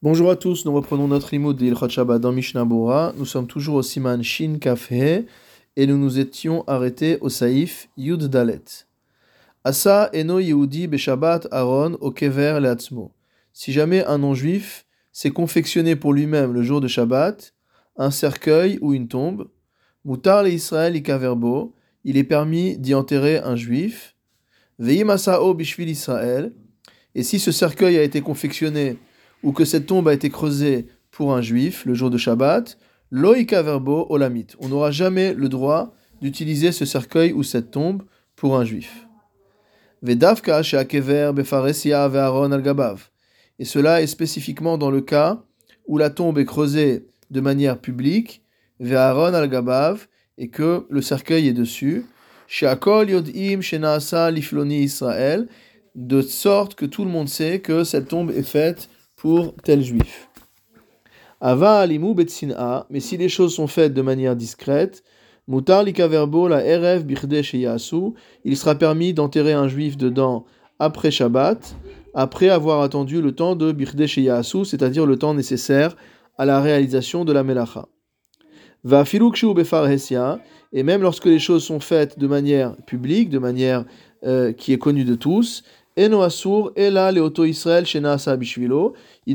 Bonjour à tous, nous reprenons notre limoud d'Ilchot Shabbat dans Mishnah Bora. Nous sommes toujours au Siman Shin Kaf He et nous nous étions arrêtés au Saïf Yud Dalet. Asa eno Yehudi beshabbat Aaron au Kever leatzmo. Si jamais un non-juif s'est confectionné pour lui-même le jour de Shabbat un cercueil ou une tombe, mutar le Israël ikaverbo, il est permis d'y enterrer un juif. Veimasao bishvil Israël. Et si ce cercueil a été confectionné ou que cette tombe a été creusée pour un juif le jour de Shabbat, loïka verbo olamit. On n'aura jamais le droit d'utiliser ce cercueil ou cette tombe pour un juif. Vedavka ve'aron al-gabav. Et cela est spécifiquement dans le cas où la tombe est creusée de manière publique, ve'aron al-gabav, et que le cercueil est dessus. Yodim lifloni de sorte que tout le monde sait que cette tombe est faite pour tel juif. Ava alimu betsina, mais si les choses sont faites de manière discrète, mutar likaverbo la erev birde sheyasu, il sera permis d'enterrer un juif dedans après Shabbat, après avoir attendu le temps de birde sheyasu, c'est-à-dire le temps nécessaire à la réalisation de la melacha. Va filukshu befar et même lorsque les choses sont faites de manière publique, de manière euh, qui est connue de tous, Il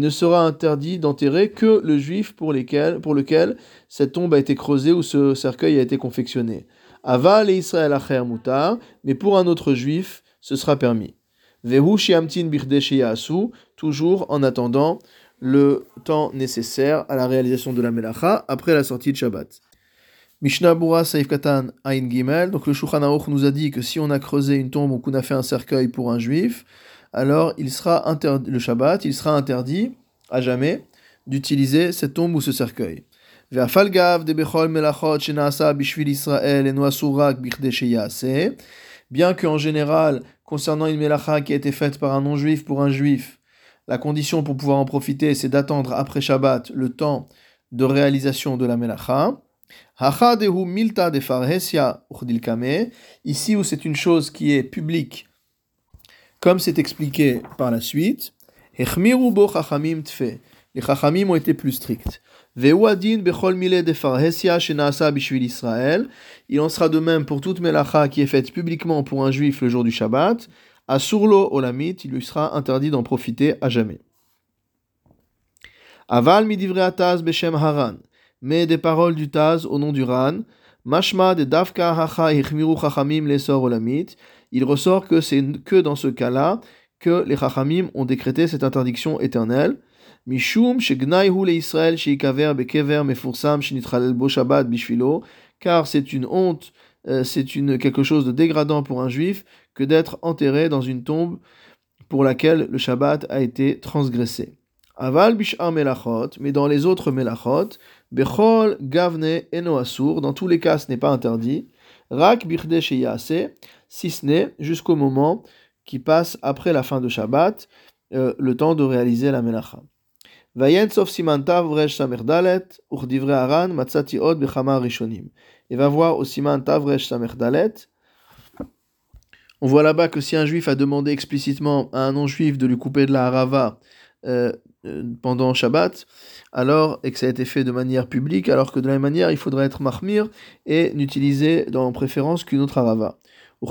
ne sera interdit d'enterrer que le juif pour, lequel cette tombe a été creusée ou ce cercueil a été confectionné. Aval et Israël Acher Mutar, mais pour un autre juif, ce sera permis. Vehu Sheyasu, toujours en attendant le temps nécessaire à la réalisation de la Melacha après la sortie de Shabbat. Mishnah Bura Saif Katan Ain Gimel. Donc le Shulchan Aruch nous a dit que si on a creusé une tombe ou qu'on a fait un cercueil pour un juif, alors il sera interdit, le Shabbat, il sera interdit à jamais d'utiliser cette tombe ou ce cercueil. Bien qu'en général, concernant une melacha qui a été faite par un non-juif pour un juif, la condition pour pouvoir en profiter, c'est d'attendre après Shabbat le temps de réalisation de la melacha. Milta de Ici où c'est une chose qui est publique, comme c'est expliqué par la suite, les chachamim ont été plus stricts. Il en sera de même pour toute melacha qui est faite publiquement pour un juif le jour du Shabbat. Asurlo olamit, il lui sera interdit d'en profiter à jamais. Aval midivre ataz beshem haran mais des paroles du Taz au nom du Ran. Mashma de Davka Hacha Ichmiru Chachamim Lesor Olamit. Il ressort que c'est que dans ce cas-là que les Chachamim ont décrété cette interdiction éternelle. Mishum Shegnaihu Israël Sheikaver Bekever Mefursam Shinitchalel Bo Shabbat Bishvilo. Car c'est une honte, euh, c'est une, quelque chose de dégradant pour un juif que d'être enterré dans une tombe pour laquelle le Shabbat a été transgressé. Aval bishar melachot, mais dans les autres melachot, bechol gavne eno asur, dans tous les cas ce n'est pas interdit, rak birde sheyase, si ce n'est jusqu'au moment qui passe après la fin de Shabbat, euh, le temps de réaliser la melacha. Et va voir au resh samerdalet, on voit là-bas que si un juif a demandé explicitement à un non-juif de lui couper de la harava, euh, pendant Shabbat, alors, et que ça a été fait de manière publique, alors que de la même manière, il faudrait être mahmir et n'utiliser dans préférence qu'une autre arava. Et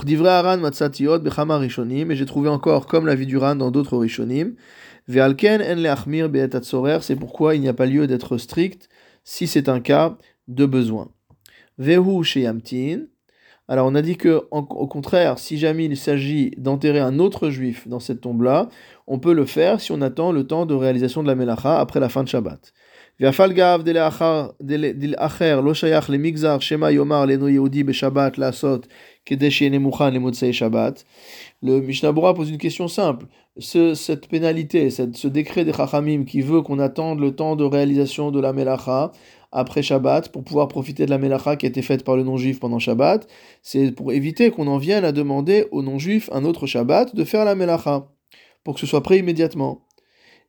j'ai trouvé encore comme la vie du Ran dans d'autres rishonim. En c'est pourquoi il n'y a pas lieu d'être strict si c'est un cas de besoin. Alors on a dit que au contraire, si jamais il s'agit d'enterrer un autre juif dans cette tombe-là, on peut le faire si on attend le temps de réalisation de la melacha après la fin de Shabbat. Le Mishnah Bora pose une question simple. cette pénalité, ce décret des Chachamim qui veut qu'on attende le temps de réalisation de la Melacha après Shabbat pour pouvoir profiter de la Melacha qui a été faite par le non-juif pendant Shabbat, c'est pour éviter qu'on en vienne à demander au non-juif un autre Shabbat de faire la Melacha pour que ce soit prêt immédiatement.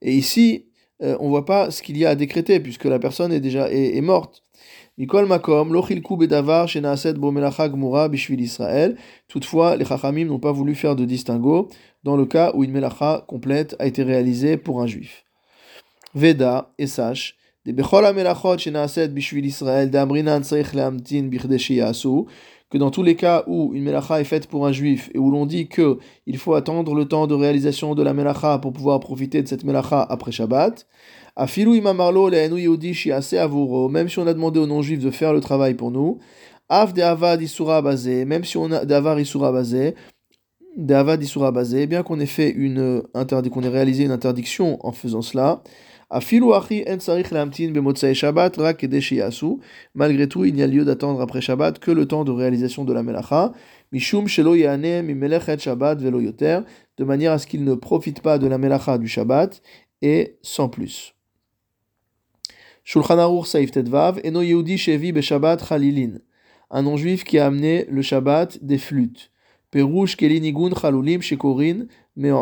Et ici, euh, on ne voit pas ce qu'il y a à décréter puisque la personne est déjà est, morte. Mikol Makom, Bedavar, Gmura, Bishvil Israël. Toutefois, les Chachamim n'ont pas voulu faire de distinguo dans le cas où une Melacha complète a été réalisée pour un juif. Veda, et sache, que dans tous les cas où une melacha est faite pour un juif et où l'on dit que il faut attendre le temps de réalisation de la melacha pour pouvoir profiter de cette melacha après Shabbat, même si on a demandé aux non-juifs de faire le travail pour nous, même si on a d'avar bien qu'on ait fait une interdit, qu'on ait réalisé une interdiction en faisant cela, Malgré tout, il n'y a lieu d'attendre après Shabbat que le temps de réalisation de la melacha. Mishum shelo Shabbat velo yoter, de manière à ce qu'il ne profite pas de la melacha du Shabbat et sans plus. Shulchan Aruch Saif Tedvav, Eno Yehudi Shevi Beshabbat Chalilin, un non-juif qui a amené le Shabbat des flûtes. Perush Kelinigun Chalulim Shekorin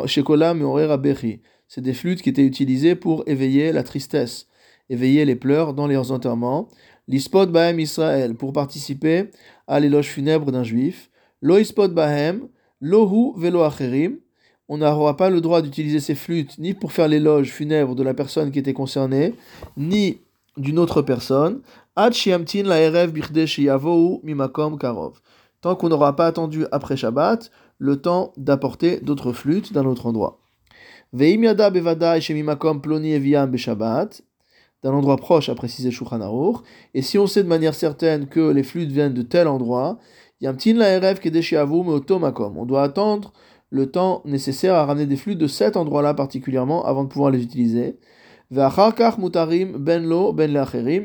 Shekola Meorer Abechi c'est des flûtes qui étaient utilisées pour éveiller la tristesse, éveiller les pleurs dans leurs enterrements. L'ispod bahem Israël, pour participer à l'éloge funèbre d'un juif. Lo ispod bahem, lohu velo acherim. On n'aura pas le droit d'utiliser ces flûtes ni pour faire l'éloge funèbre de la personne qui était concernée, ni d'une autre personne. Tant qu'on n'aura pas attendu après Shabbat, le temps d'apporter d'autres flûtes d'un autre endroit d'un endroit proche, a précisé Shulchan et si on sait de manière certaine que les flûtes viennent de tel endroit, on doit attendre le temps nécessaire à ramener des flûtes de cet endroit-là particulièrement avant de pouvoir les utiliser. Ben ben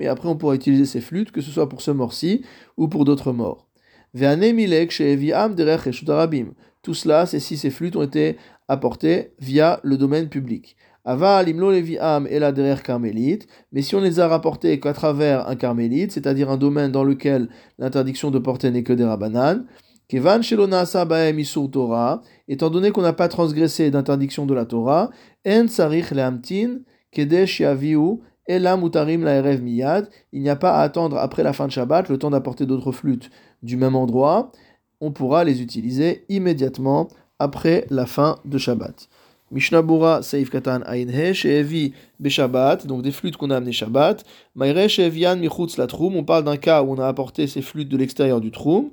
et après on pourra utiliser ces flûtes, que ce soit pour ce mort-ci ou pour d'autres morts. Tout cela, c'est si ces flûtes ont été apportées via le domaine public. Ava limlo leviam et la derrière carmélite, mais si on les a rapportés qu'à travers un carmélite, c'est-à-dire un domaine dans lequel l'interdiction de porter n'est que des rabanan, kevan shelona baem isur Torah, étant donné qu'on n'a pas transgressé d'interdiction de la Torah, en sarich leamtin kedesh yaviu la mutarim la erev miyad, il n'y a pas à attendre après la fin de Shabbat le temps d'apporter d'autres flûtes du même endroit, on pourra les utiliser immédiatement après la fin de Shabbat. Mishnabura Seif Katan Ainhe, Shehevi Beshabbat, donc des flûtes qu'on a amenées Shabbat. Maire Shehevian Michutz la Troum, on parle d'un cas où on a apporté ces flûtes de l'extérieur du Troum,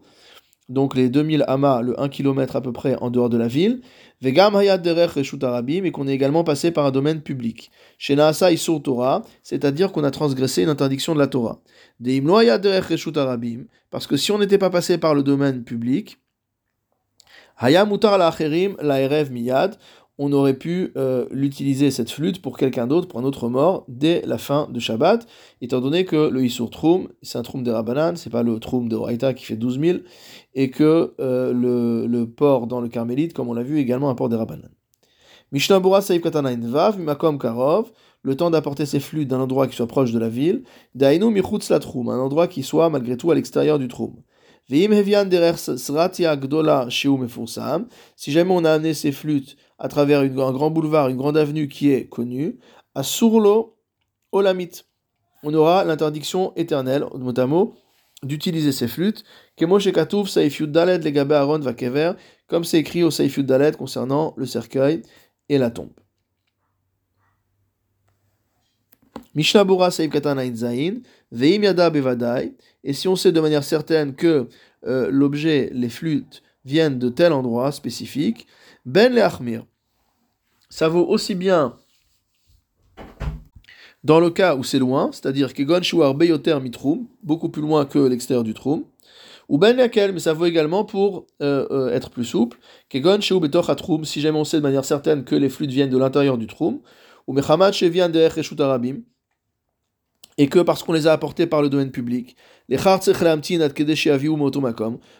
donc les 2000 amas, le 1 km à peu près en dehors de la ville. Vegam Hayat Derech Reshut Arabim, et qu'on est également passé par un domaine public. Chez Naasa Isur Torah, c'est-à-dire qu'on a transgressé une interdiction de la Torah. De Imlo Hayat Derech Reshut Arabim, parce que si on n'était pas passé par le domaine public, Hayamutar la la Erev Miyad, on aurait pu euh, l'utiliser cette flûte pour quelqu'un d'autre, pour un autre mort, dès la fin de Shabbat, étant donné que le Isur Troum, c'est un Troum de Rabbanan, c'est pas le Troum de Horaïta qui fait 12 000, et que euh, le, port dans le Carmélite, comme on l'a vu, est également un port des Rabbanan. Mishnah Bura Saïf Vav, Mimakom Karov, le temps d'apporter ses flûtes d'un endroit qui soit proche de la ville, Dainu Michutz la Troum, un endroit qui soit malgré tout à l'extérieur du Troum. Si jamais on a amené ces flûtes à travers un grand boulevard, une grande avenue qui est connue, à Surlo Olamit, on aura l'interdiction éternelle, mot d'utiliser ces flûtes, comme c'est écrit au Saifyud Dalet concernant le cercueil et la tombe. Mishnabura Saif Katana Zain, Veim Yada Bevadai, et si on sait de manière certaine que euh, l'objet, les flûtes, viennent de tel endroit spécifique, Ben le ça vaut aussi bien dans le cas où c'est loin, c'est-à-dire Kegon Shuar Beyoter Mitrum, beaucoup plus loin que l'extérieur du Trum, ou Ben Yakel, mais ça vaut également pour euh, euh, être plus souple, Kegon Shu Betoch Atrum, si jamais on sait de manière certaine que les flûtes viennent de l'intérieur du Trum, ou Mechamat Shevian Derech Arabim, et que parce qu'on les a apportés par le domaine public, les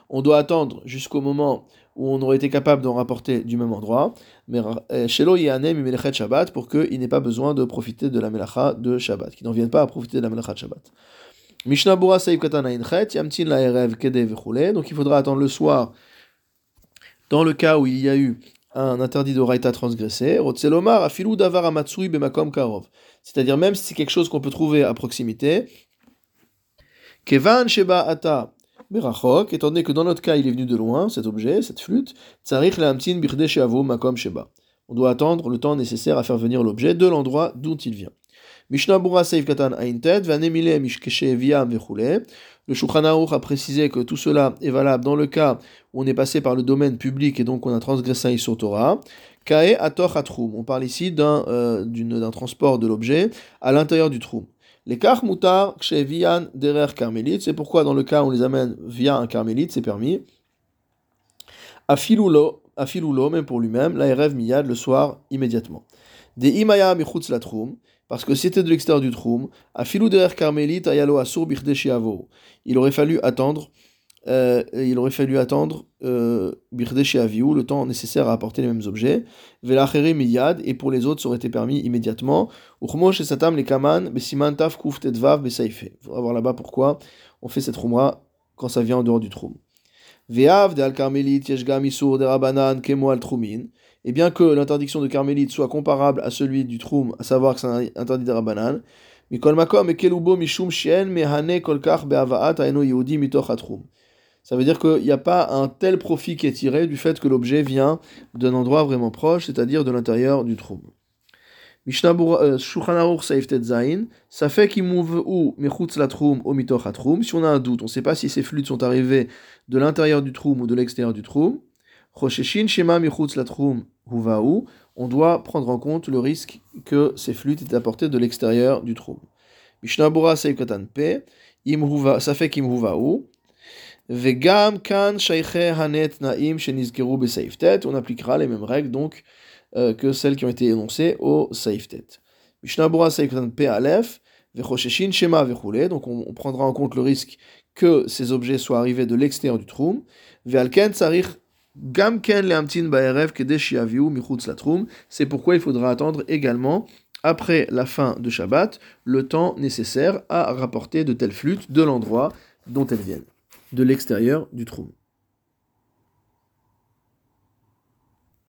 on doit attendre jusqu'au moment où on aurait été capable d'en rapporter du même endroit, mais euh, Shabbat pour qu'il n'ait pas besoin de profiter de la melacha de Shabbat, qu'il n'en vienne pas à profiter de la melacha de Shabbat. Donc il faudra attendre le soir dans le cas où il y a eu un interdit de Raïta transgressé, Rotzelomar Afilou Davar Bemakom Karov c'est-à-dire même si c'est quelque chose qu'on peut trouver à proximité. Kevan Sheba Ata Berachok, étant donné que dans notre cas il est venu de loin, cet objet, cette flûte, Tsarich Birde Makom Sheba. On doit attendre le temps nécessaire à faire venir l'objet de l'endroit d'où il vient. Mishnah Bura Katan Aintet, Vanemile. Le Shulchan a précisé que tout cela est valable dans le cas où on est passé par le domaine public et donc on a transgressé un sur Torah. Kae Atrum. On parle ici d'un euh, transport de l'objet à l'intérieur du trou. Les kach mutar vian derer carmélite, c'est pourquoi dans le cas où on les amène via un carmélite, c'est permis. Afilulo, afilulo, même pour lui-même, la rêve miyad le soir immédiatement. Des imaya michutz la troum, parce que c'était de l'extérieur du troum, afilu derer carmélite ayalo birdeshiavo. Il aurait fallu attendre euh, il aurait fallu attendre euh, le temps nécessaire à apporter les mêmes objets. Velachere miyad, et pour les autres, ça aurait été permis immédiatement. Uchmosh et satam les kaman, besiman taf tetvav besaife. Il faudra voir là-bas pourquoi on fait cette roumra quand ça vient en dehors du troum. Ve'av de al karmelit yeshgam de rabanan kemo al trumin. Et bien que l'interdiction de carmélite soit comparable à celui du troum, à savoir que c'est interdit de mitoch atrum ça veut dire qu'il n'y a pas un tel profit qui est tiré du fait que l'objet vient d'un endroit vraiment proche, c'est-à-dire de l'intérieur du trou. Mishnah euh, ça fait qu'il move ou la troum troum. Si on a un doute, on ne sait pas si ces flûtes sont arrivées de l'intérieur du troum ou de l'extérieur du troum. On doit prendre en compte le risque que ces flûtes aient apportées de l'extérieur du troum. Mishnah Bura Saif Katan Pe, ça fait qu'il move ou. Vegam kan hanet naim On appliquera les mêmes règles donc euh, que celles qui ont été énoncées au saiftet. Mishnah Bora Pe Aleph. Vechosheshin Shema Vechule. Donc on, prendra en compte le risque que ces objets soient arrivés de l'extérieur du troum. Vealken Tsarich Troum. C'est pourquoi il faudra attendre également après la fin de Shabbat, le temps nécessaire à rapporter de telles flûtes de l'endroit dont elles viennent de l'extérieur du trou.